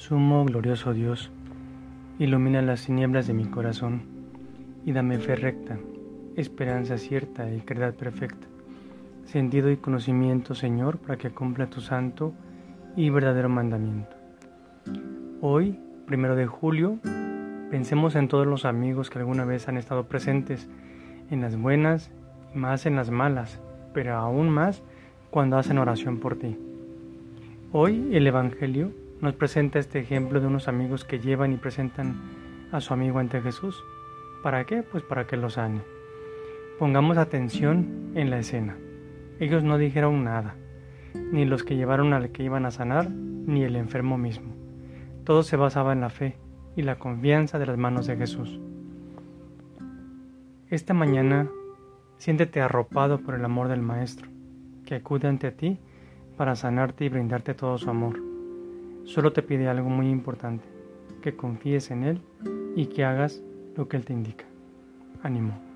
Sumo glorioso Dios, ilumina las tinieblas de mi corazón y dame fe recta, esperanza cierta y caridad perfecta, sentido y conocimiento, Señor, para que cumpla tu santo y verdadero mandamiento. Hoy, primero de julio, pensemos en todos los amigos que alguna vez han estado presentes en las buenas y más en las malas, pero aún más cuando hacen oración por ti. Hoy el Evangelio nos presenta este ejemplo de unos amigos que llevan y presentan a su amigo ante Jesús. ¿Para qué? Pues para que lo sane. Pongamos atención en la escena. Ellos no dijeron nada, ni los que llevaron al que iban a sanar, ni el enfermo mismo. Todo se basaba en la fe y la confianza de las manos de Jesús. Esta mañana siéntete arropado por el amor del Maestro, que acude ante ti para sanarte y brindarte todo su amor. Solo te pide algo muy importante, que confíes en Él y que hagas lo que Él te indica. Ánimo.